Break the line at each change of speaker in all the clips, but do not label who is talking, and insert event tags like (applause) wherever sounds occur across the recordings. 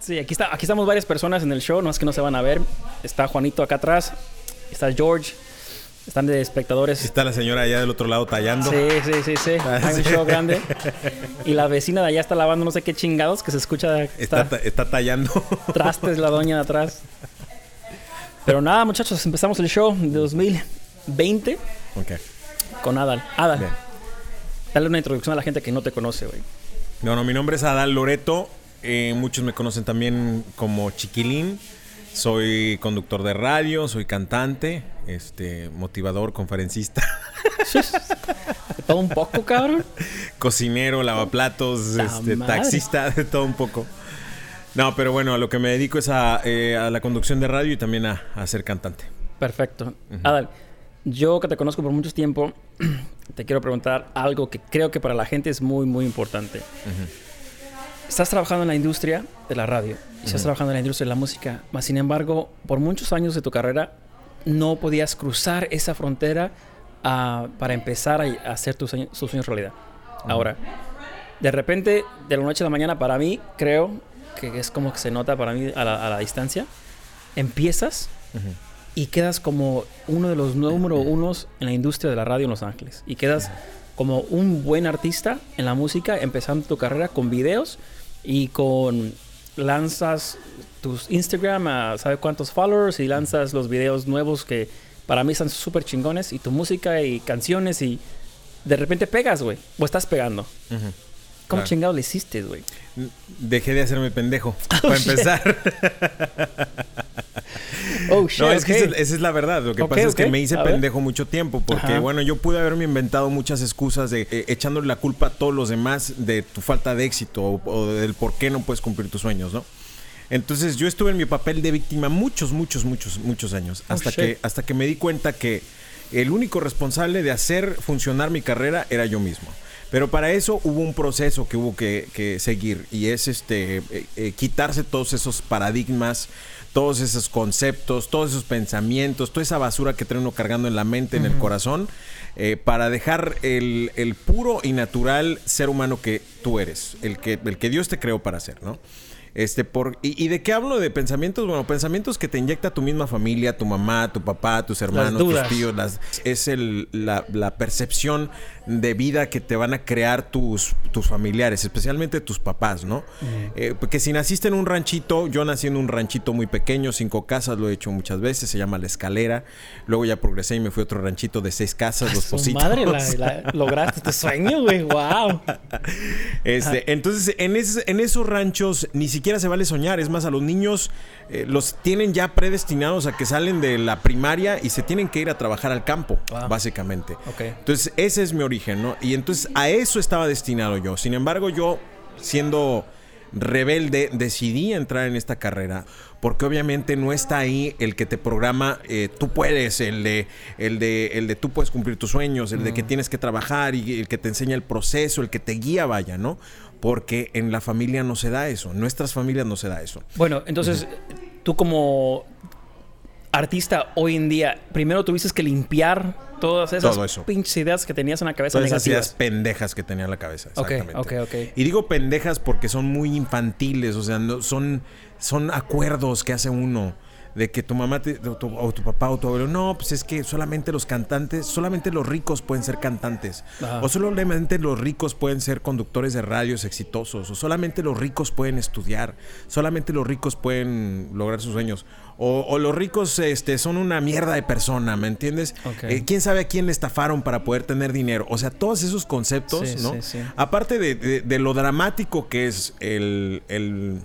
Sí, aquí, está, aquí estamos varias personas en el show, no es que no se van a ver. Está Juanito acá atrás, está George, están de espectadores.
Está la señora allá del otro lado tallando.
Sí, sí, sí, sí.
Ah,
Hay un show grande. (laughs) Y la vecina de allá está lavando no sé qué chingados que se escucha.
Está,
Está,
está tallando. (laughs)
trastes la doña de atrás. Pero nada, muchachos, empezamos el show de 2020
ok.
con Adal. Adal,
Bien.
dale una introducción a la gente que no te conoce, güey.
No, no, mi nombre es Adal Loreto. Eh, muchos me conocen también como Chiquilín. Soy conductor de radio, soy cantante, este, motivador, conferencista,
De todo un poco, cabrón.
cocinero, lavaplatos,
¡Ta
este, taxista, de todo un poco. No, pero bueno, a lo que me dedico es a, eh, a la conducción de radio y también a, a ser cantante.
Perfecto. Adal, yo que te conozco por mucho tiempo, (clears throat) te quiero preguntar algo que creo que para la gente es muy, muy importante. Estás trabajando en la industria de la radio y estás trabajando en la industria de la música, mas sin embargo, por muchos años de tu carrera no podías cruzar esa frontera ah, para empezar a, hacer tus sueños, tus sueños realidad. Ahora, de repente, de la noche a la mañana, para mí, creo que es como que se nota para mí a la, a la distancia, empiezas y quedas como uno de los número unos en la industria de la radio en Los Ángeles. Y quedas como un buen artista en la música, empezando tu carrera con videos y con lanzas tus Instagram a sabe cuántos followers y lanzas los videos nuevos que para mí están súper chingones y tu música y canciones y de repente pegas, güey. O estás pegando. ¿Cómo
Claro.
chingado le hiciste, güey?
Dejé de hacerme pendejo, (laughs) para
shit.
empezar.
Oh, shit,
No, es que esa, es- esa es la verdad. Lo que pasa es que me hice
A ver.
pendejo mucho tiempo. Porque,
Ajá.
bueno, yo pude haberme inventado muchas excusas de eh, echándole la culpa a todos los demás de tu falta de éxito o, o del por qué no puedes cumplir tus sueños, ¿no? Entonces yo estuve en mi papel de víctima muchos, muchos, muchos, muchos años.
Oh,
Hasta,
shit.
que, hasta que me di cuenta que el único responsable de hacer funcionar mi carrera era yo mismo. Pero para eso hubo un proceso que hubo que, que seguir y es este eh, eh, quitarse todos esos paradigmas, todos esos conceptos, todos esos pensamientos, toda esa basura que trae uno cargando en la mente, en el corazón, eh, para dejar el, el puro y natural ser humano que tú eres, el que, el que Dios te creó para ser, ¿no? Este, por, y, y de qué hablo de pensamientos? Bueno, pensamientos que te inyecta tu misma familia, tu mamá, tu papá, tus hermanos, tus tíos. las- es el, la, la percepción de vida que te van a crear tus, tus familiares, especialmente tus papás, ¿no? Eh, porque si naciste en un ranchito, yo nací en un ranchito muy pequeño, cinco casas, lo he hecho muchas veces, se llama La Escalera. Luego ya progresé y me fui a otro ranchito de seis casas, Los Positos.
madre, la- la- lograste tu sueño, güey. Wow. (laughs)
Este, entonces, en, ese- en esos ranchos ni siquiera se vale soñar. Es más, a los niños eh, los tienen ya predestinados a que salen de la primaria y se tienen que ir a trabajar al campo,
Wow.
básicamente. Entonces, ese es mi origen, ¿no? Y entonces a eso estaba destinado yo. Sin embargo, yo, siendo rebelde, decidí entrar en esta carrera. Porque obviamente no está ahí el que te programa, eh, tú puedes, el de, el, de, el de tú puedes cumplir tus sueños, el de que tienes que trabajar y el que te enseña el proceso, el que te guía, vaya, ¿no? Porque en la familia no se da eso, en nuestras familias no se da eso.
Bueno, entonces, tú como artista hoy en día, primero tuviste que limpiar todas esas pinches ideas que tenías en la cabeza
Todas esas ideas pendejas que tenía en la cabeza. Exactamente.
ok, ok.
Y digo pendejas porque son muy infantiles, o sea, no, son, son acuerdos que hace uno. De que tu mamá te- o, tu, o tu papá o tu abuelo, no, pues es que solamente los cantantes, solamente los ricos pueden ser cantantes.
Ajá.
O solamente los ricos pueden ser conductores de radios exitosos. O solamente los ricos pueden estudiar. Solamente los ricos pueden lograr sus sueños. O, o los ricos este, son una mierda de persona, ¿me entiendes? Eh, ¿Quién sabe a quién le estafaron para poder tener dinero? O sea, todos esos conceptos,
Sí,
¿no?
sí, sí.
Aparte de, de- de lo dramático que es el, el-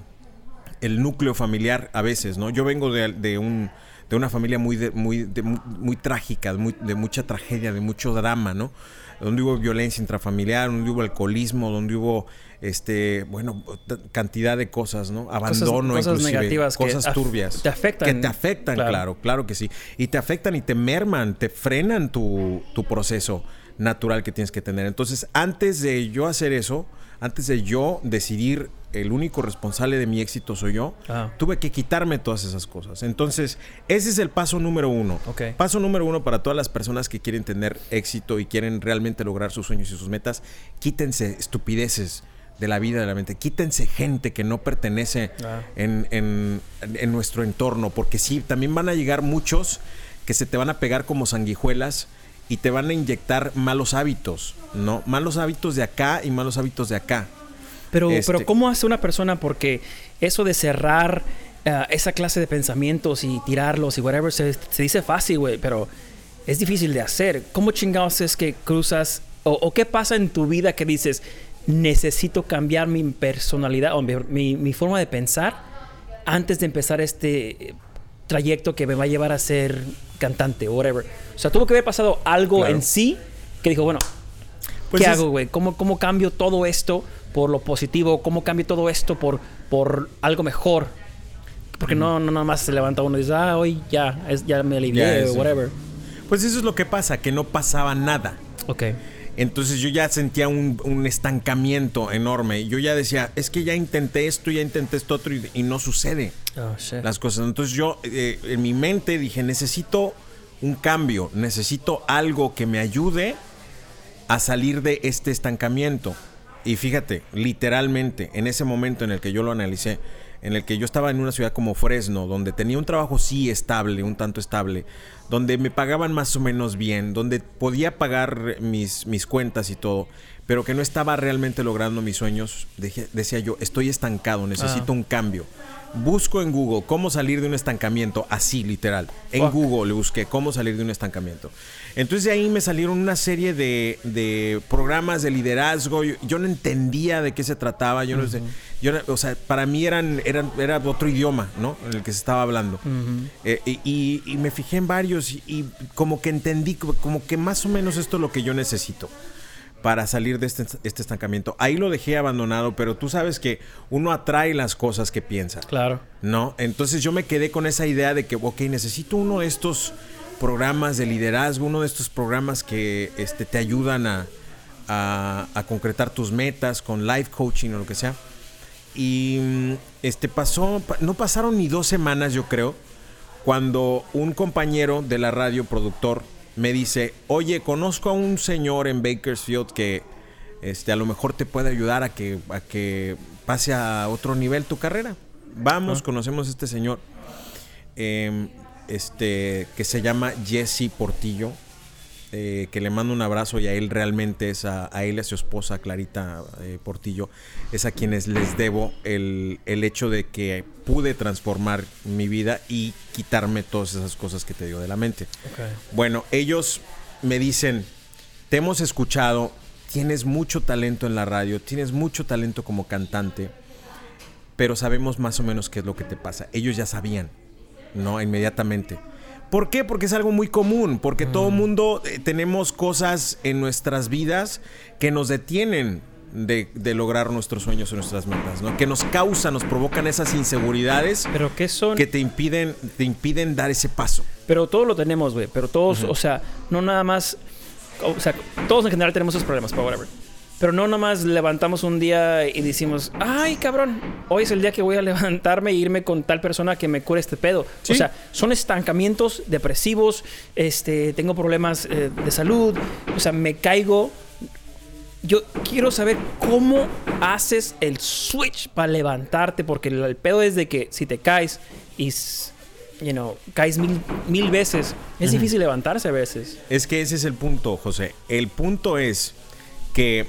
el núcleo familiar a veces, ¿no? Yo vengo de, de un de una familia muy de- muy de- muy, muy trágica, muy- de mucha tragedia, de mucho drama, ¿no? Donde hubo violencia intrafamiliar, donde hubo alcoholismo, donde hubo este, bueno, cantidad de cosas, ¿no? Abandono,
cosas
inclusive,
negativas que
cosas
af-
turbias.
te afectan.
Que te afectan,
Claro.
claro. claro, que sí. Y te afectan y te merman, te frenan tu, tu proceso natural que tienes que tener. Entonces, antes de yo hacer eso, antes de yo decidir el único responsable de mi éxito soy yo, tuve que quitarme todas esas cosas. Entonces, ese es el paso número uno. Paso número uno para todas las personas que quieren tener éxito y quieren realmente lograr sus sueños y sus metas, quítense estupideces de la vida, de la mente. Quítense gente que no pertenece
Ah.
en, en- en nuestro entorno, porque sí, también van a llegar muchos que se te van a pegar como sanguijuelas y te van a inyectar malos hábitos, ¿no? Malos hábitos de acá y malos hábitos de acá.
Pero,
Este-
pero ¿cómo hace una persona? Porque eso de cerrar ah, esa clase de pensamientos y tirarlos y whatever se, se dice fácil, güey, pero es difícil de hacer. ¿Cómo chingados es que cruzas o, o qué pasa en tu vida que dices necesito cambiar mi personalidad o mi, mi- mi forma de pensar antes de empezar este eh, trayecto que me va a llevar a ser cantante o whatever? O sea, tuvo que haber pasado algo
Claro.
en sí que dijo, bueno,
Pues
¿Qué
es-
hago, güey? ¿Cómo, ¿Cómo cambio todo esto por lo positivo? ¿Cómo cambio todo esto por, por algo mejor? Porque no, no nada más se levanta uno y dice, ah, hoy ya, es, ya me alivié o whatever.
Pues eso es lo que pasa, que no pasaba nada.
Ok.
Entonces yo ya sentía un, un estancamiento enorme. Yo ya decía, es que ya intenté esto, ya intenté esto otro y, y no sucede
Oh,
las cosas. Entonces yo eh, en mi mente dije, necesito un cambio, necesito algo que me ayude a salir de este estancamiento. Y fíjate, literalmente, en ese momento en el que yo lo analicé, en el que yo estaba en una ciudad como Fresno, donde tenía un trabajo sí estable, un tanto estable, donde me pagaban más o menos bien, donde podía pagar mis, mis cuentas y todo, pero que no estaba realmente logrando mis sueños, decía yo, estoy estancado, necesito
Ah.
un cambio. Busco en Google cómo salir de un estancamiento, así literal. En
Fuck.
Google le busqué cómo salir de un estancamiento. Entonces de ahí me salieron una serie de, de programas de liderazgo. Yo, yo no entendía de qué se trataba. Yo no sé. Yo, o sea, para mí eran, eran, era otro idioma, ¿no? En el que se estaba hablando. Eh, y, me fijé en varios y, y como que entendí, como- como que más o menos esto es lo que yo necesito para salir de este, este estancamiento. Ahí lo dejé abandonado, pero tú sabes que uno atrae las cosas que piensa.
Claro.
¿no? Entonces yo me quedé con esa idea de que, ok, necesito uno de estos programas de liderazgo, uno de estos programas que este, te ayudan a, a- a concretar tus metas con life coaching o lo que sea. Y mm, este pasó, pa- no pasaron ni dos semanas, yo creo, cuando un compañero de la radio, productor, me dice, oye, conozco a un señor en Bakersfield que este, a lo mejor te puede ayudar a que, a que pase a otro nivel tu carrera. Vamos, conocemos a este señor, em, este, que se llama Jesse Portillo, eh, que le mando un abrazo y a él realmente es a, a él y a su esposa Clarita eh, Portillo, es a quienes les debo el, el hecho de que pude transformar mi vida y quitarme todas esas cosas que te digo de la mente. Bueno, ellos me dicen, te hemos escuchado, tienes mucho talento en la radio, tienes mucho talento como cantante, pero sabemos más o menos qué es lo que te pasa. Ellos ya sabían, ¿no? Inmediatamente. ¿Por qué? Porque es algo muy común, porque todo mundo eh, tenemos cosas en nuestras vidas que nos detienen de, de lograr nuestros sueños o nuestras metas, ¿no? Que nos causan, nos provocan esas inseguridades
Pero ¿qué son?
que te impiden, te impiden dar ese paso.
Pero todo lo tenemos, güey. Pero todos, o sea, no nada más. O sea, todos en general tenemos esos problemas, pero whatever. Pero no nada más levantamos un día y decimos, ay, cabrón, hoy es el día que voy a (laughs) levantarme e irme con tal persona que me cure este pedo.
Sí.
O sea, son estancamientos depresivos, este, tengo problemas eh, de salud, o sea, me caigo. Yo quiero saber cómo haces el switch para levantarte, porque el, pedo es de que si te caes y, you know, caes mil, mil veces, es difícil levantarse a veces.
Es que ese es el punto, José. El punto es que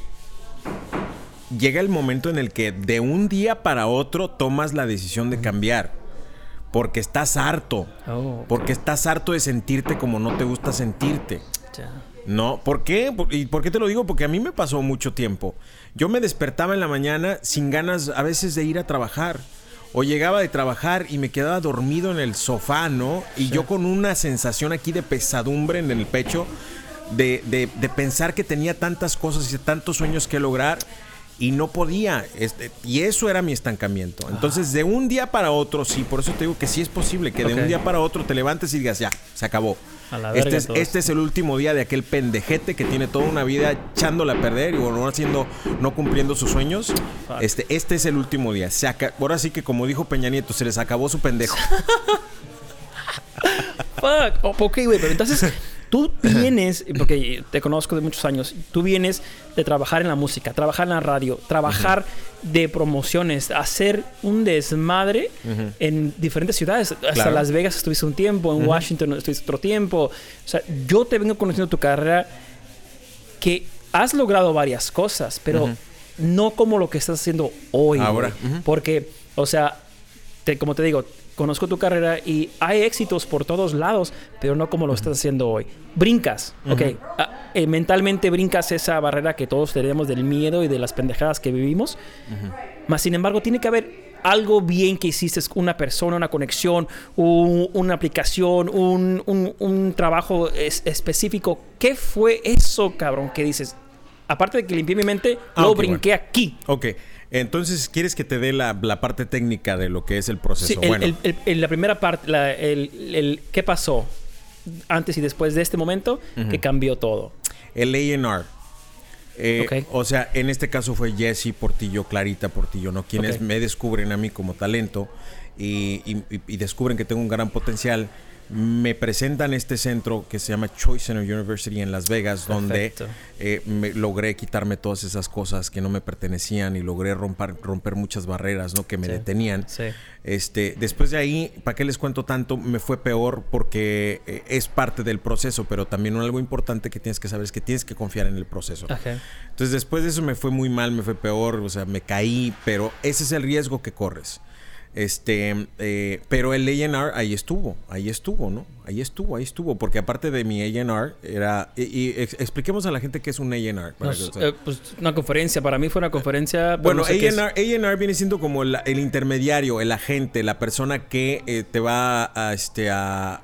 llega el momento en el que de un día para otro tomas la decisión de cambiar. Porque estás harto.
Oh,
Porque estás harto de sentirte como no te gusta sentirte. No, ¿por qué? ¿Y por qué te lo digo? Porque a mí me pasó mucho tiempo. Yo me despertaba en la mañana sin ganas a veces de ir a trabajar. O llegaba de trabajar y me quedaba dormido en el sofá, ¿no? Y yo con una sensación aquí de pesadumbre en el pecho, de, de- de pensar que tenía tantas cosas y tantos sueños que lograr y no podía. Este, y eso era mi estancamiento. Entonces, de un día para otro, sí, por eso te digo que sí es posible que de un día para otro te levantes y digas, ya, se acabó.
A la
Este es, este es el último día de aquel pendejete que tiene toda una vida echándola a perder y o no haciendo, no cumpliendo sus sueños.
Fuck.
Este, este es el último día. Se Ahora sí que como dijo Peña Nieto, se les acabó su pendejo. (laughs)
Fuck. Oh, ok, güey, pero entonces (laughs) tú vienes, porque te conozco de muchos años, tú vienes de trabajar en la música, trabajar en la radio, trabajar de promociones, hacer un desmadre en diferentes ciudades. Hasta Las Vegas estuviste un tiempo, en Washington estuviste otro tiempo. O sea, yo te vengo conociendo tu carrera que has logrado varias cosas, pero no como lo que estás haciendo hoy.
Ahora.
Porque, o sea, como te digo, conozco tu carrera y hay éxitos por todos lados, pero no como lo estás haciendo hoy. Brincas, ok. Ah, eh, mentalmente brincas esa barrera que todos tenemos del miedo y de las pendejadas que vivimos. Más sin embargo, tiene que haber algo bien que hiciste una persona, una conexión, una aplicación, un, trabajo específico. ¿Qué fue eso, cabrón, que dices? Aparte de que limpié mi mente, ah, lo brinqué aquí.
Ok. Entonces, ¿quieres que te dé la, parte técnica de lo que es el proceso?
Sí, bueno. la primera parte, el, ¿qué pasó antes y después de este momento que cambió todo?
El A&R. Eh, o sea, en este caso fue Jesse Portillo, Clarita Portillo, ¿no? Quienes me descubren a mí como talento y, y descubren que tengo un gran potencial me presentan este centro que se llama Choice Center University en Las Vegas, donde eh, logré quitarme todas esas cosas que no me pertenecían y logré romper, romper muchas barreras ¿no? que me detenían. Este, después de ahí, ¿para qué les cuento tanto? Me fue peor porque eh, es parte del proceso, pero también algo importante que tienes que saber es que tienes que confiar en el proceso. Entonces, después de eso me fue muy mal, me fue peor, o sea, me caí, pero ese es el riesgo que corres. Este, eh, pero el A&R ahí estuvo, ahí estuvo, ¿no? Ahí estuvo, ahí estuvo, porque aparte de mi A&R era y, expliquemos a la gente qué es un A&R.
Eh, pues una conferencia, para mí fue una conferencia.
Bueno, A&R viene siendo como el intermediario, el agente, la persona que eh, te va a, este, a,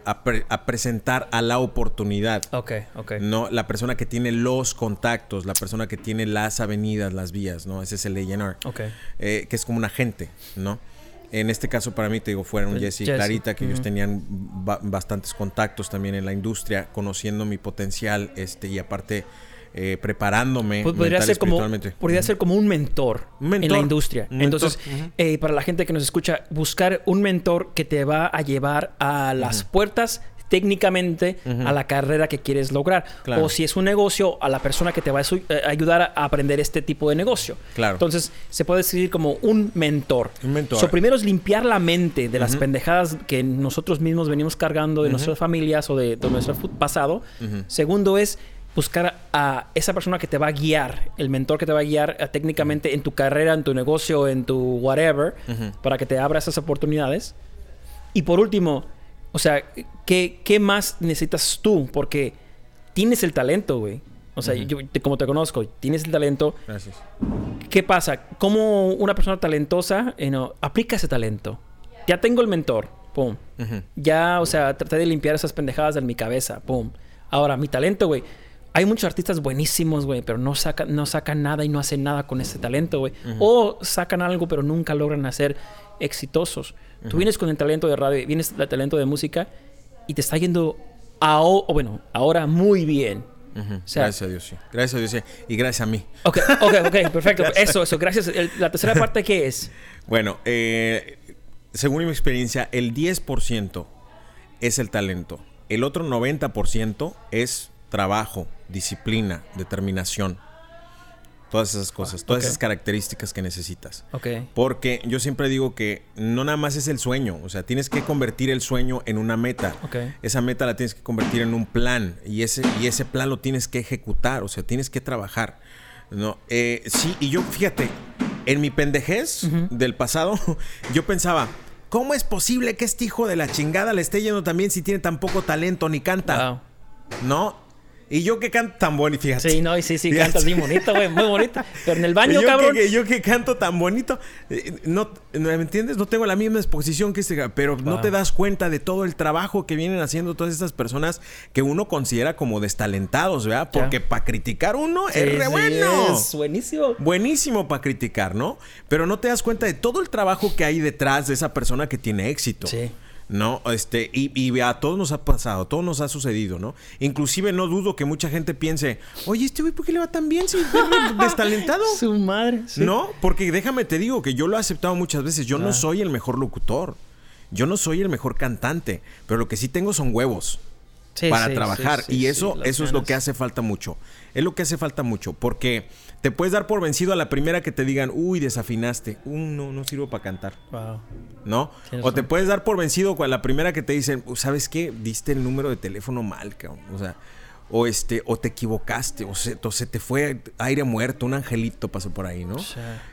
presentar a la oportunidad.
Ok, ok.
No, la persona que tiene los contactos, la persona que tiene las avenidas, las vías, ¿no? Ese es el A&R.
Ok.
que es como un agente, ¿no? En este caso para mí, te digo, fueron Jesse y Clarita, que ellos tenían bastantes contactos también en la industria, conociendo mi potencial este y aparte eh, preparándome.
Pues podría, ser como, podría ser como un mentor, en la industria. Entonces, eh, para la gente que nos escucha, buscar un mentor que te va a llevar a las puertas técnicamente a la carrera que quieres lograr. O si es un negocio, a la persona que te va a eh, ayudar a aprender este tipo de negocio.
Claro.
Entonces, se puede decir como un mentor.
Un mentor.
So, primero es limpiar la mente de las pendejadas que nosotros mismos venimos cargando de nuestras familias o de, nuestro pasado. Segundo es buscar a esa persona que te va a guiar, el mentor que te va a guiar eh, técnicamente en tu carrera, en tu negocio, en tu whatever, para que te abra esas oportunidades. Y por último, o sea, ¿qué, ¿qué, más necesitas tú? Porque tienes el talento, güey. O sea, yo, como te conozco, tienes el talento.
Gracias.
¿Qué pasa? ¿Cómo una persona talentosa eh, aplica ese talento? Ya tengo el mentor, pum. Ya, o sea, traté de limpiar esas pendejadas de mi cabeza, pum. Ahora, mi talento, güey. Hay muchos artistas buenísimos, güey, pero no sacan, no sacan nada y no hacen nada con ese talento, güey. O sacan algo, pero nunca logran hacer exitosos. Tú vienes con el talento de radio, vienes con el talento de música y te está yendo, a, o bueno, ahora muy bien.
gracias a Dios, sí. Gracias a Dios, sí. Y gracias a mí.
Ok, ok, ok, (laughs) perfecto. eso, eso, gracias. la tercera (laughs) parte, ¿qué es?
Bueno, eh, según mi experiencia, el 10% es el talento. El otro 90% es trabajo, disciplina, determinación. Todas esas cosas, todas esas características que necesitas.
Ok.
Porque yo siempre digo que no nada más es el sueño, o sea, tienes que convertir el sueño en una meta.
Okay.
Esa meta la tienes que convertir en un plan y ese, y ese plan lo tienes que ejecutar, o sea, tienes que trabajar. ¿no? Eh, sí, y yo, fíjate, en mi pendejez del pasado, (laughs) yo pensaba, ¿cómo es posible que este hijo de la chingada le esté yendo también si tiene tan poco talento ni canta? Wow. ¿No? Y yo que canto tan bonito, fíjate.
Sí, no, y sí, sí, cantas bien bonito, güey, muy bonito. Pero en el baño, cabrón.
yo que canto tan bonito, eh, no, ¿me entiendes? No tengo la misma exposición que este, pero no te das cuenta de todo el trabajo que vienen haciendo todas estas personas que uno considera como destalentados, ¿verdad? Porque para criticar uno es re bueno.
Es buenísimo.
Buenísimo para criticar, ¿no? Pero no te das cuenta de todo el trabajo que hay detrás de esa persona que tiene éxito.
Sí.
¿No? Este, y, y, a todos nos ha pasado, a todos nos ha sucedido, ¿no? Inclusive no dudo que mucha gente piense, oye, este güey, ¿por qué le va tan bien si es (laughs) destalentado?
Su madre.
No, porque déjame te digo que yo lo he aceptado muchas veces, yo no soy el mejor locutor, yo no soy el mejor cantante, pero lo que sí tengo son huevos. Para trabajar. y eso, eso es lo que hace falta mucho. Es lo que hace falta mucho. Porque te puedes dar por vencido a la primera que te digan, uy, desafinaste. Uh, no, no sirvo para cantar. ¿No? O te puedes dar por vencido a la primera que te dicen, ¿sabes qué? Diste el número de teléfono mal, cabrón. O sea, o este, o te equivocaste, o se, te fue aire muerto, un angelito pasó por ahí, ¿no?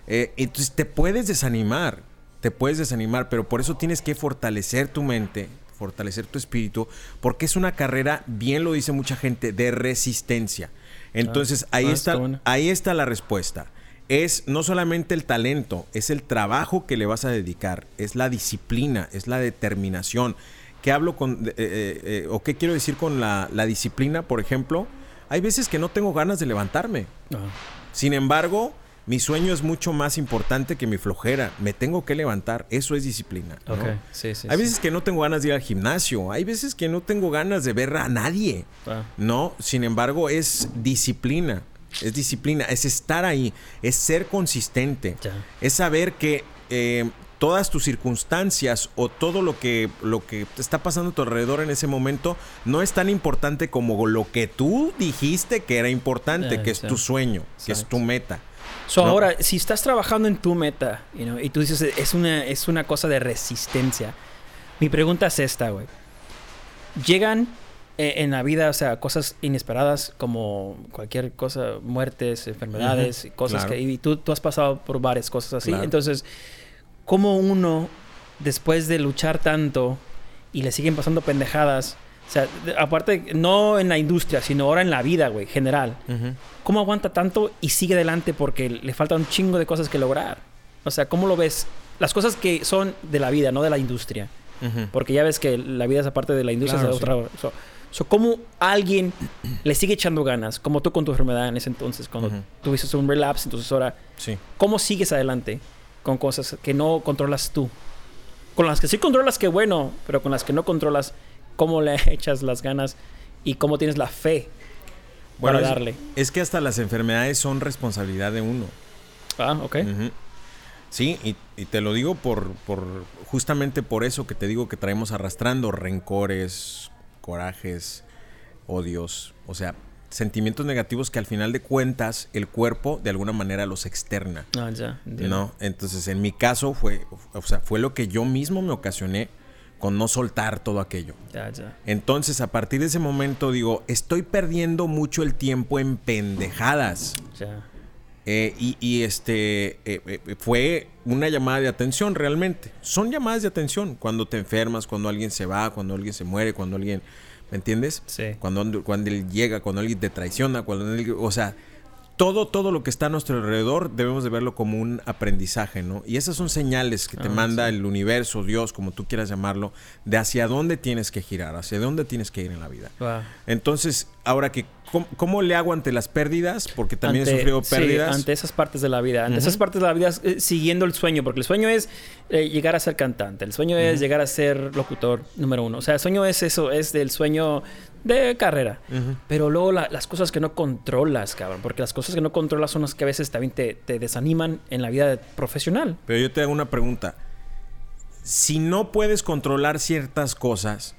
Eh, entonces te puedes desanimar, te puedes desanimar, pero por eso tienes que fortalecer tu mente, fortalecer tu espíritu, porque es una carrera, bien lo dice mucha gente, de resistencia. Entonces ah, ahí, ah, está, ahí está la respuesta. Es no solamente el talento, es el trabajo que le vas a dedicar, es la disciplina, es la determinación. ¿Qué hablo con, eh, eh, eh, o qué quiero decir con la, disciplina, por ejemplo? Hay veces que no tengo ganas de levantarme. Sin embargo, mi sueño es mucho más importante que mi flojera. Me tengo que levantar. Eso es disciplina. hay veces que no tengo ganas de ir al gimnasio. Hay veces que no tengo ganas de ver a nadie. Ah. No, sin embargo, es disciplina. Es disciplina, es estar ahí, es ser consistente, es saber que eh, todas tus circunstancias o todo lo que, lo que está pasando a tu alrededor en ese momento no es tan importante como lo que tú dijiste que era importante, que es tu sueño, que es tu meta.
So, Ahora, si estás trabajando en tu meta y tú dices es una, es una cosa de resistencia, mi pregunta es esta, güey. Llegan eh, en la vida, o sea, cosas inesperadas como cualquier cosa, muertes, enfermedades, cosas que... Y tú, tú has pasado por varias cosas así. Entonces, ¿cómo uno, después de luchar tanto y le siguen pasando pendejadas, o sea, aparte, no en la industria, sino ahora en la vida, güey, general. ¿Cómo aguanta tanto y sigue adelante porque le falta un chingo de cosas que lograr? O sea, ¿cómo lo ves? Las cosas que son de la vida, no de la industria. Porque ya ves que la vida es aparte de la industria, es otra. So, ¿Cómo alguien le sigue echando ganas? Como tú con tu enfermedad en ese entonces, cuando tuviste un relapse, entonces ahora, sí. ¿cómo sigues adelante con cosas que no controlas tú? Con las que sí controlas, qué bueno, pero con las que no controlas, cómo le (laughs) echas las ganas y cómo tienes la fe para darle.
Es, que hasta las enfermedades son responsabilidad de uno.
Ah, ok.
Sí, y, te lo digo por, por justamente por eso que te digo que traemos arrastrando rencores, corajes, odios, o sea, sentimientos negativos que al final de cuentas el cuerpo de alguna manera los externa.
Ah, ya.
¿No? Entonces, en mi caso fue, o sea, fue lo que yo mismo me ocasioné con no soltar todo aquello.
Ya, ya.
Entonces, a partir de ese momento digo, estoy perdiendo mucho el tiempo en pendejadas.
Ya.
Eh, y, este eh, eh, fue una llamada de atención realmente. Son llamadas de atención cuando te enfermas, cuando alguien se va, cuando alguien se muere, cuando alguien, ¿me entiendes?
Sí.
Cuando, cuando él llega, cuando alguien te traiciona, cuando o sea, todo, todo lo que está a nuestro alrededor debemos de verlo como un aprendizaje, ¿no? Y esas son señales que te ah, manda el universo, Dios, como tú quieras llamarlo, de hacia dónde tienes que girar, hacia dónde tienes que ir en la vida. Entonces, ahora que, ¿cómo, le hago ante las pérdidas? Porque también he sufrido pérdidas.
ante esas partes de la vida, ante esas partes de la vida, eh, siguiendo el sueño, porque el sueño es eh, llegar a ser cantante, el sueño es llegar a ser locutor número uno. O sea, el sueño es eso, es del sueño de carrera. Pero luego las cosas que no controlas, cabrón. Porque las cosas que no controlas son las que a veces también te, desaniman en la vida profesional.
Pero yo te hago una pregunta. Si no puedes controlar ciertas cosas,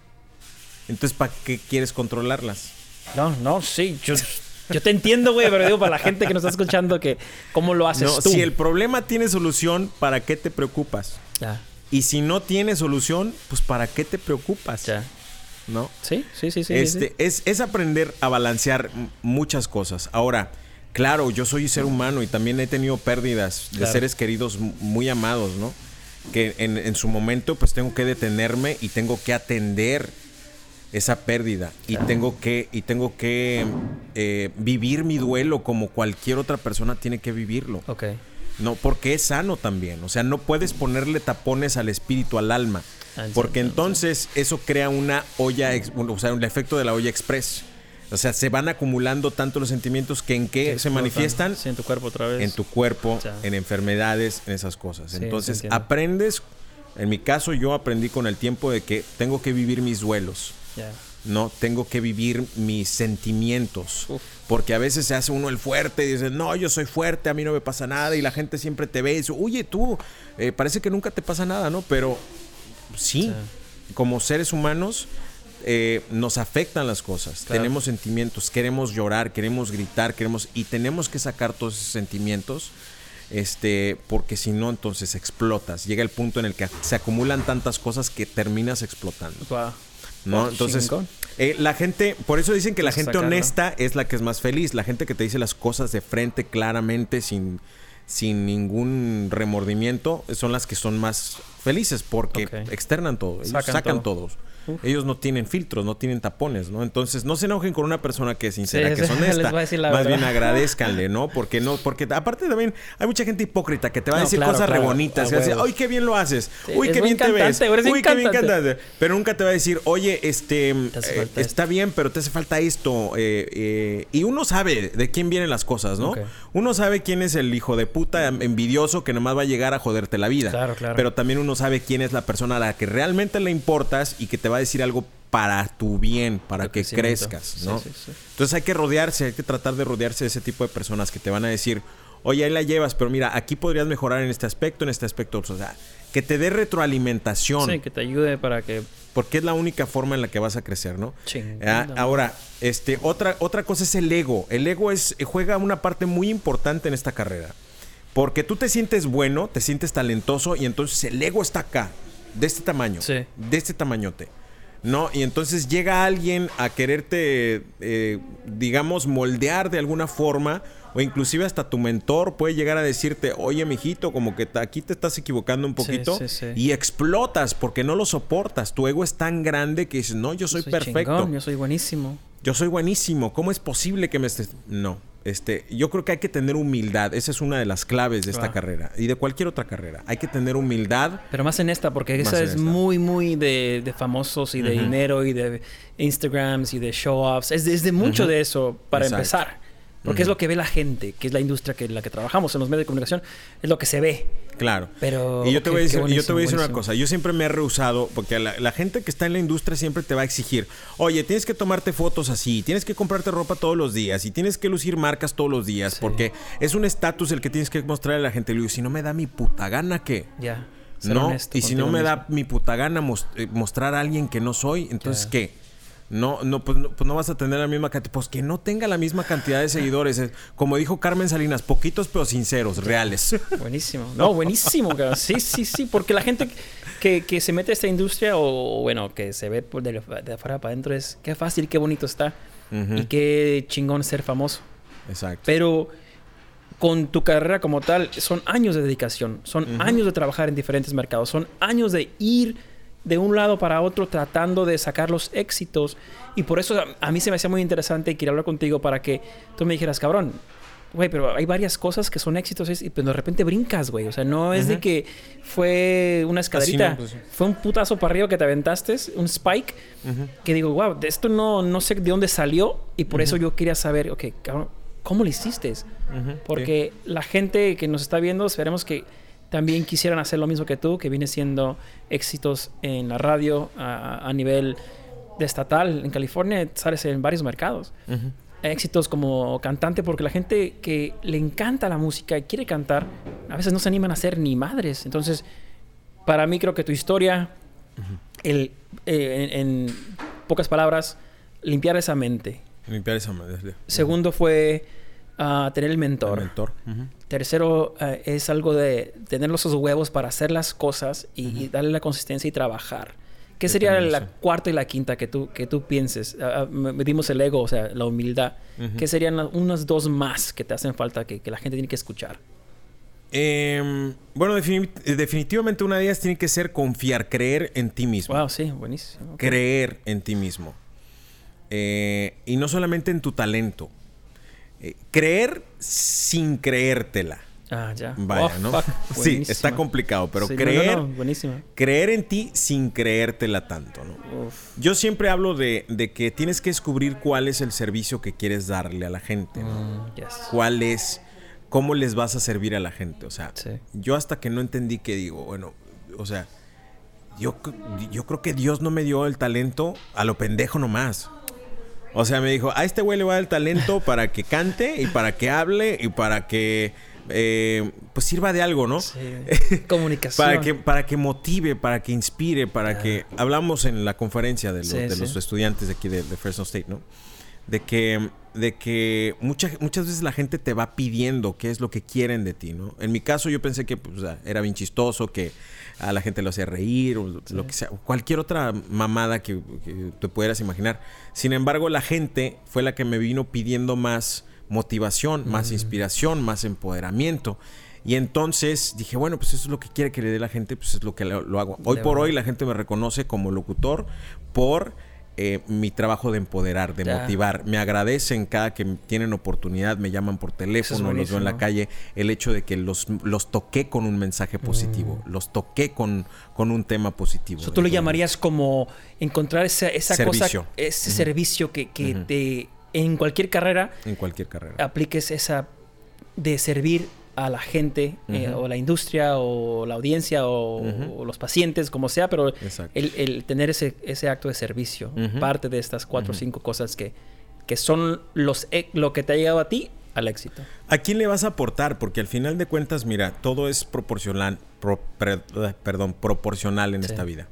entonces ¿para qué quieres controlarlas?
No, no, sí. Yo, te entiendo, güey, pero digo para la gente que nos está escuchando que cómo lo haces no,
Si el problema tiene solución, ¿para qué te preocupas?
Ya.
Y si no tiene solución, pues ¿para qué te preocupas?
Ya.
¿No?
Sí, sí, sí, sí.
Este, Es, es aprender a balancear muchas cosas. Ahora, claro, yo soy ser humano y también he tenido pérdidas de seres queridos muy amados, ¿no? Que en, su momento pues tengo que detenerme y tengo que atender esa pérdida y tengo que y tengo que eh, vivir mi duelo como cualquier otra persona tiene que vivirlo.
Ok.
No, porque es sano también. O sea, no puedes ponerle tapones al espíritu, al alma. Ah, porque entonces eso crea una olla, o sea, un efecto de la olla express. O sea, se van acumulando tanto los sentimientos que en qué se manifiestan.
en tu cuerpo otra vez.
En tu cuerpo, en enfermedades, en esas cosas. Entonces, aprendes. En mi caso, yo aprendí con el tiempo de que tengo que vivir mis duelos. No, tengo que vivir mis sentimientos. Porque a veces se hace uno el fuerte y dice, no, yo soy fuerte, a mí no me pasa nada. Y la gente siempre te ve y dice, oye, tú, eh, parece que nunca te pasa nada, ¿no? Pero sí, como seres humanos eh, nos afectan las cosas, tenemos sentimientos, queremos llorar, queremos gritar, queremos y tenemos que sacar todos esos sentimientos este, porque si no, entonces explotas. Llega el punto en el que se acumulan tantas cosas que terminas explotando. ¿No? Entonces, eh, la gente, por eso dicen que la gente honesta es la que es más feliz. La gente que te dice las cosas de frente claramente, sin, sin ningún remordimiento, son las que son más felices porque externan todo, sacan, todos. Ellos no tienen filtros, no tienen tapones, ¿no? Entonces, no se enojen con una persona que es sincera, que es (laughs) honesta. Más bien agradezcanle, ¿no? (laughs) Porque no, porque aparte también hay mucha gente hipócrita que te va a decir cosas re bonitas. ¡Ay, qué bien lo haces! ¡Uy, qué bien te ves! ¡Uy, qué bien cantas! Pero nunca te va a decir, oye, este, eh, está bien, pero te hace falta esto. Eh, eh", y uno sabe de quién vienen las cosas, ¿no? Uno sabe quién es el hijo de puta envidioso que nomás va a llegar a joderte la vida. Claro, claro. Pero también uno sabe quién es la persona a la que realmente le importas y que te va a decir algo para tu bien, para que crezcas, ¿no? Entonces hay que rodearse, hay que tratar de rodearse de ese tipo de personas que te van a decir, oye, ahí la llevas, pero mira, aquí podrías mejorar en este aspecto, en este aspecto. O sea, que te dé retroalimentación.
Sí, que te ayude para que...
Porque es la única forma en la que vas a crecer, ¿no? Ah, ahora, este, otra, otra cosa es el ego. El ego es, juega una parte muy importante en esta carrera. Porque tú te sientes bueno, te sientes talentoso y entonces el ego está acá, de este tamaño, de este tamañote. ¿No? Y entonces llega alguien a quererte, eh, digamos, moldear de alguna forma, o inclusive hasta tu mentor puede llegar a decirte, oye, mijito, como que aquí te estás equivocando un poquito, y explotas porque no lo soportas. Tu ego es tan grande que dices, no, yo soy, perfecto.
yo soy buenísimo.
Yo soy buenísimo. ¿Cómo es posible que me estés.? No. Este, yo creo que hay que tener humildad. Esa es una de las claves de esta carrera y de cualquier otra carrera. Hay que tener humildad.
Pero más en esta, porque esa es muy, muy de, famosos y de dinero y de Instagrams y de show-offs. Es, de mucho de eso para empezar. Porque es lo que ve la gente, que es la industria que la que trabajamos en los medios de comunicación, es lo que se ve.
Claro. Pero, y yo te voy a decir, yo te voy a decir una cosa. Yo siempre me he rehusado, porque la, gente que está en la industria siempre te va a exigir, oye, tienes que tomarte fotos así, tienes que comprarte ropa todos los días y tienes que lucir marcas todos los días, porque es un estatus el que tienes que mostrar a la gente. Le digo, si no me da mi puta gana, ¿qué? Ya. No, y si no me da mi puta gana eh, mostrar a alguien que no soy, entonces, ¿qué? No, no pues, no, pues no vas a tener la misma cantidad. Pues que no tenga la misma cantidad de seguidores. Como dijo Carmen Salinas, poquitos pero sinceros, reales.
Buenísimo. No, buenísimo. Sí, sí, sí. Porque la gente que, que, se mete a esta industria o, bueno, que se ve de, de afuera para adentro es qué fácil, qué bonito está. Y qué chingón ser famoso. Exacto. Pero con tu carrera como tal, son años de dedicación. Son años de trabajar en diferentes mercados. Son años de ir de un lado para otro tratando de sacar los éxitos. Y por eso a, mí se me hacía muy interesante y quería hablar contigo para que tú me dijeras, cabrón, güey, pero hay varias cosas que son éxitos y pues de repente brincas, güey. O sea, no es de que fue una escalerita, pues, fue un putazo para arriba que te aventaste, un spike, que digo, wow, de esto no, no sé de dónde salió y por eso yo quería saber, ok, cabrón, ¿cómo lo hiciste? Porque la gente que nos está viendo, esperemos que también quisieran hacer lo mismo que tú, que viene siendo éxitos en la radio a, nivel de estatal en California, sales en varios mercados. Éxitos como cantante, porque la gente que le encanta la música y quiere cantar, a veces no se animan a ser ni madres. Entonces, para mí creo que tu historia, el, eh, en, pocas palabras, limpiar esa mente.
Limpiar esa mente.
Segundo fue uh, tener el mentor. El mentor. Tercero, eh, es algo de tener los huevos para hacer las cosas y, darle la consistencia y trabajar. ¿Qué sería la cuarta y la quinta que tú, que tú pienses? Uh, medimos el ego, o sea, la humildad. ¿Qué serían unas dos más que te hacen falta que, la gente tiene que escuchar?
Em, bueno, definitivamente una de ellas tiene que ser confiar, creer en ti mismo.
Wow, sí, buenísimo.
Creer en ti mismo. Eh, y no solamente en tu talento, eh, creer sin creértela.
Ah, ya.
Vaya, oh, ¿no? (laughs) Sí, está complicado, pero creer, creer en ti sin creértela tanto, ¿no? Yo siempre hablo de, que tienes que descubrir cuál es el servicio que quieres darle a la gente, ¿no? Mm, cuál es, cómo les vas a servir a la gente, o sea, yo hasta que no entendí que digo, bueno, o sea, yo, yo creo que Dios no me dio el talento a lo pendejo nomás. O sea, me dijo, a este güey le va el talento para que cante y para que hable y para que eh, pues sirva de algo, ¿no?
Sí. (laughs) Comunicación.
para, que, para que motive, para que inspire, para que... Hablamos en la conferencia de, los,
Sí,
de
sí.
los estudiantes de aquí de, de Fresno State, ¿no? De que, de que mucha- muchas veces la gente te va pidiendo qué es lo que quieren de ti, ¿no? En mi caso yo pensé que pues, era bien chistoso, que a la gente lo hacía reír o lo que sea, cualquier otra mamada que, que te pudieras imaginar. Sin embargo, la gente fue la que me vino pidiendo más motivación, más inspiración, más empoderamiento. Y entonces dije, bueno, pues eso es lo que quiere que le dé la gente, pues es lo que lo, lo hago. Hoy
De
por
verdad.
hoy la gente me reconoce como locutor por eh, mi trabajo de empoderar, de motivar. Me agradecen cada que tienen oportunidad, me llaman por teléfono, los veo en la calle. El hecho de que los, los toqué con un mensaje positivo, los toqué con, con un tema positivo.
O sea, tú le
Entonces,
llamarías como encontrar esa, esa
Servicio.
cosa, ese servicio que, que te, en cualquier carrera
En cualquier carrera.
apliques esa de servir a la gente eh, o la industria o la audiencia o, los pacientes, como sea, pero el, el tener ese, ese acto de servicio, parte de estas cuatro o cinco cosas que, que son los, e- lo que te ha llegado a ti al éxito.
¿A quién le vas a aportar? Porque al final de cuentas, mira, todo es proporcional, pro- pre- eh, perdón, proporcional en
Sí.
esta vida.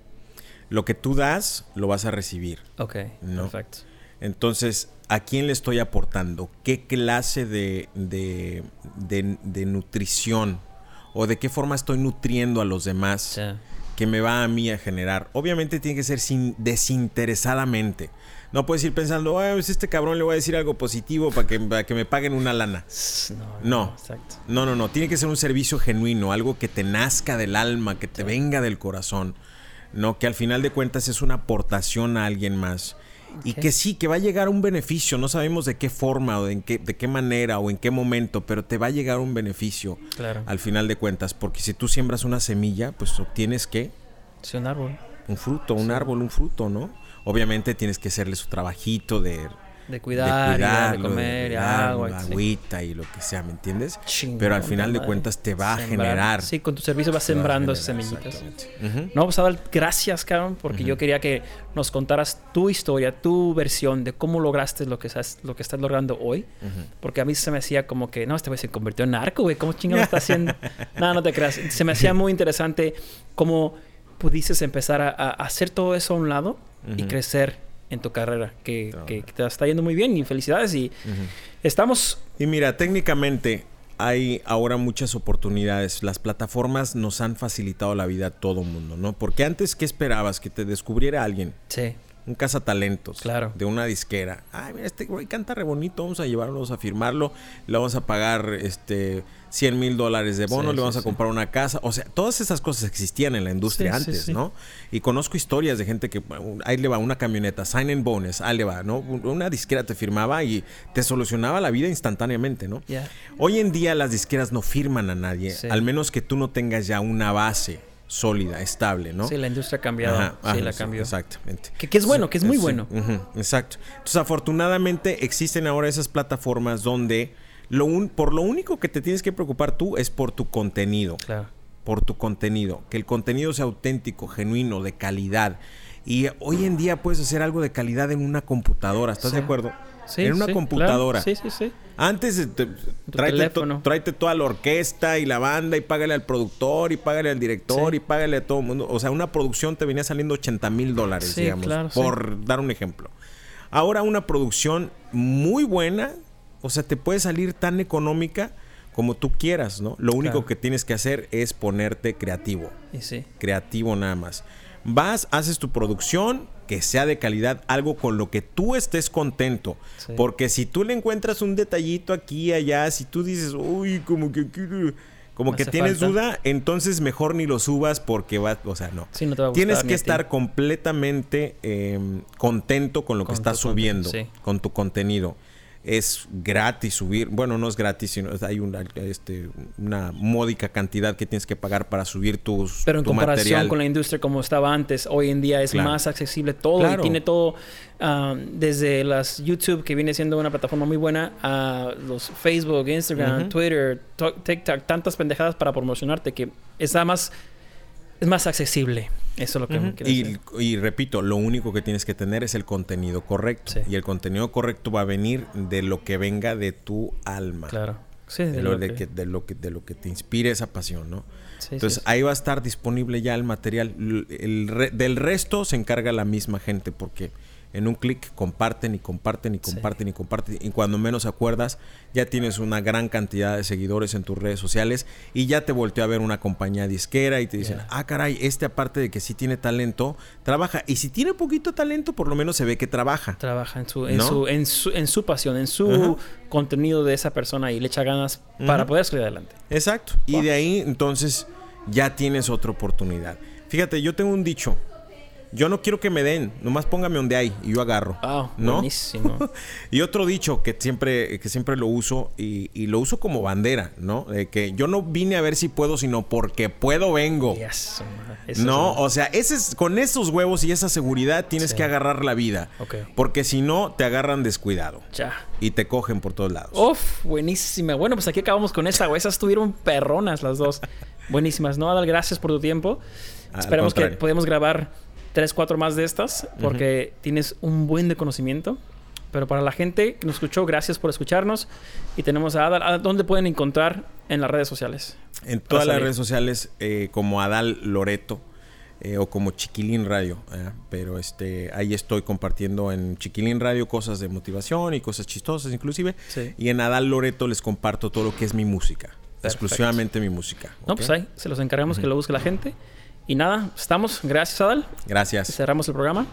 Lo que tú das, lo vas a recibir.
Ok,
No.
perfecto.
Entonces, ¿a quién le estoy aportando? ¿Qué clase de, de, de- de nutrición o de qué forma estoy nutriendo a los demás
Sí.
que me va a mí a generar? Obviamente tiene que ser sin, desinteresadamente. No puedes ir pensando, "Ay, pues este cabrón le voy a decir algo positivo para que, para que me paguen una lana.
No.
No, no, no. Tiene que ser un servicio genuino, algo que te nazca del alma, que te venga del corazón. No, que al final de cuentas es una aportación a alguien más. Y que sí, que va a llegar un beneficio. No sabemos de qué forma o de, en qué, de qué manera o en qué momento, pero te va a llegar un beneficio
Claro.
al final de cuentas. Porque si tú siembras una semilla, pues obtienes qué?
Es un árbol.
Un fruto, un árbol, un fruto, ¿no? Obviamente tienes que hacerle su trabajito de,
De cuidar,
cuidarlo, de
comer, y
regarlo,
agua.
agüita y lo que sea, ¿me entiendes?
Chingón,
Pero al final de
madre.
cuentas te va a generar.
Sí, con tu servicio vas sembrando esas semillitas. No, pues Adal, gracias, cabrón, porque yo quería que nos contaras tu historia, tu versión de cómo lograste lo que estás, lo que estás logrando hoy. Porque a mí se me hacía como que, no, este güey se convirtió en narco, güey, ¿cómo chingado está haciendo? (laughs) no, no te creas. Se me hacía muy interesante cómo pudiste empezar a, a hacer todo eso a un lado y crecer en tu carrera, que,
Claro.
que- te está yendo muy bien y felicidades. Y estamos
Y mira, técnicamente hay ahora muchas oportunidades. Las plataformas nos han facilitado la vida a todo mundo, ¿no? Porque antes, ¿qué esperabas? Que te descubriera alguien.
Sí,
Un cazatalentos.
Claro.
De una disquera. Ay, mira, este güey canta re bonito. Vamos a llevarlo, vamos a firmarlo. Le vamos a pagar este 100 mil dólares de bono.
Sí,
le vamos
sí,
a
sí.
comprar una casa. O sea, todas esas cosas existían en la industria antes. ¿no? Y conozco historias de gente que ahí le va una camioneta, sign and bonus, ahí le va, ¿no? Una disquera te firmaba y te solucionaba la vida instantáneamente, ¿no? Hoy en día las disqueras no firman a nadie, al menos que tú no tengas ya una base sólida, estable, ¿no?
Sí, la industria ha cambiado.
Ajá,
sí,
ajá,
la cambió.
Exactamente.
Que, que es bueno, que es muy
Sí,
bueno.
exacto. Entonces, afortunadamente existen ahora esas plataformas donde lo un- por lo único que te tienes que preocupar tú es por tu contenido.
Claro.
Por tu contenido. Que el contenido sea auténtico, genuino, de calidad. Y hoy en día puedes hacer algo de calidad en una computadora. ¿Estás
Sí.
de acuerdo?
Sí,
en una
sí,
computadora.
claro. Sí, sí, sí.
Antes te- tráete, to- tráete toda la orquesta y la banda y págale al productor y págale al director
Sí.
y págale a todo el mundo. O sea, una producción te venía saliendo 80 mil dólares,
Sí,
digamos,
claro,
por dar un ejemplo. Ahora una producción muy buena, o sea, te puede salir tan económica como tú quieras, ¿no? Lo único
Claro.
que tienes que hacer es ponerte creativo
Y sí.
creativo nada más. Vas, haces tu producción, que sea de calidad, algo con lo que tú estés contento.
Sí.
Porque si tú le encuentras un detallito aquí y allá, si tú dices, uy, como que quiero- como que tienes
falta.
duda, entonces mejor ni lo subas porque va, o sea, no.
Sí, no te va a
Tienes que estar completamente eh, contento con lo que estás
contenido,
subiendo,
sí.
con tu contenido. Es gratis subir, bueno, no es gratis, sino hay una, este, una módica cantidad que tienes que pagar para subir tus,
Pero en
tu
comparación
material.
con la industria como estaba antes, hoy en día es
Claro.
más accesible todo
Claro.
y tiene todo ah, desde las YouTube que viene siendo una plataforma muy buena a los Facebook, Instagram. Twitter, to- TikTok, tantas pendejadas para promocionarte que está más es más accesible. Eso es lo que me
Y,
decir.
y repito, lo único que tienes que tener es el contenido correcto.
Sí.
Y el contenido correcto va a venir de lo que venga de tu alma.
Claro. Sí,
de,
de
lo,
lo
de
que-
que, de, lo que, de lo que te inspire esa pasión, ¿no?
Sí,
Entonces
sí.
ahí va a estar disponible ya el material. El re- del resto se encarga la misma gente porque en un clic comparten y comparten y
Sí.
comparten y comparten. Y cuando menos acuerdas, ya tienes una gran cantidad de seguidores en tus redes sociales y ya te volteó a ver una compañía disquera y te dicen, ah, caray, este aparte de que sí tiene talento, trabaja. Y si tiene poquito talento, por lo menos se ve que trabaja.
trabaja en su, en,
¿No?
su, en, su, en su pasión, en su contenido de esa persona y le echa ganas para poder salir adelante.
Exacto. Y de ahí entonces ya tienes otra oportunidad. Fíjate, yo tengo un dicho. Yo no quiero que me den, nomás póngame donde hay y yo agarro.
Ah,
¿No?
buenísimo. (laughs)
Y otro dicho que siempre, que siempre lo uso y, y lo uso como bandera, ¿no? De que yo no vine a ver si puedo, sino porque puedo vengo.
Yes,
No,
es-
o sea, ese es- con esos huevos y esa seguridad tienes
Sí.
que agarrar la vida. Porque si no, te agarran descuidado
ya.
y te cogen por todos lados.
Uf, buenísima. Bueno, pues aquí acabamos con esa, güey. Esas estuvieron perronas las dos. Buenísimas. No, Adal, gracias por tu tiempo. Esperamos que podamos grabar tres, cuatro más de estas, porque tienes un buen de conocimiento. Pero para la gente que nos escuchó, gracias por escucharnos. Y tenemos a Adal. Adal, ¿Dónde pueden encontrar en las redes sociales?
En todas las redes sociales eh, como Adal Loreto eh, o como Chiquilín Radio. ¿eh? Pero este ahí estoy compartiendo en Chiquilín Radio cosas de motivación y cosas chistosas inclusive.
Sí.
Y en Adal Loreto les comparto todo lo que es mi música. Exclusivamente mi música.
No, pues ahí se los encargamos que lo busque la gente. Y nada, estamos. Gracias, Adal.
Gracias.
Cerramos el programa.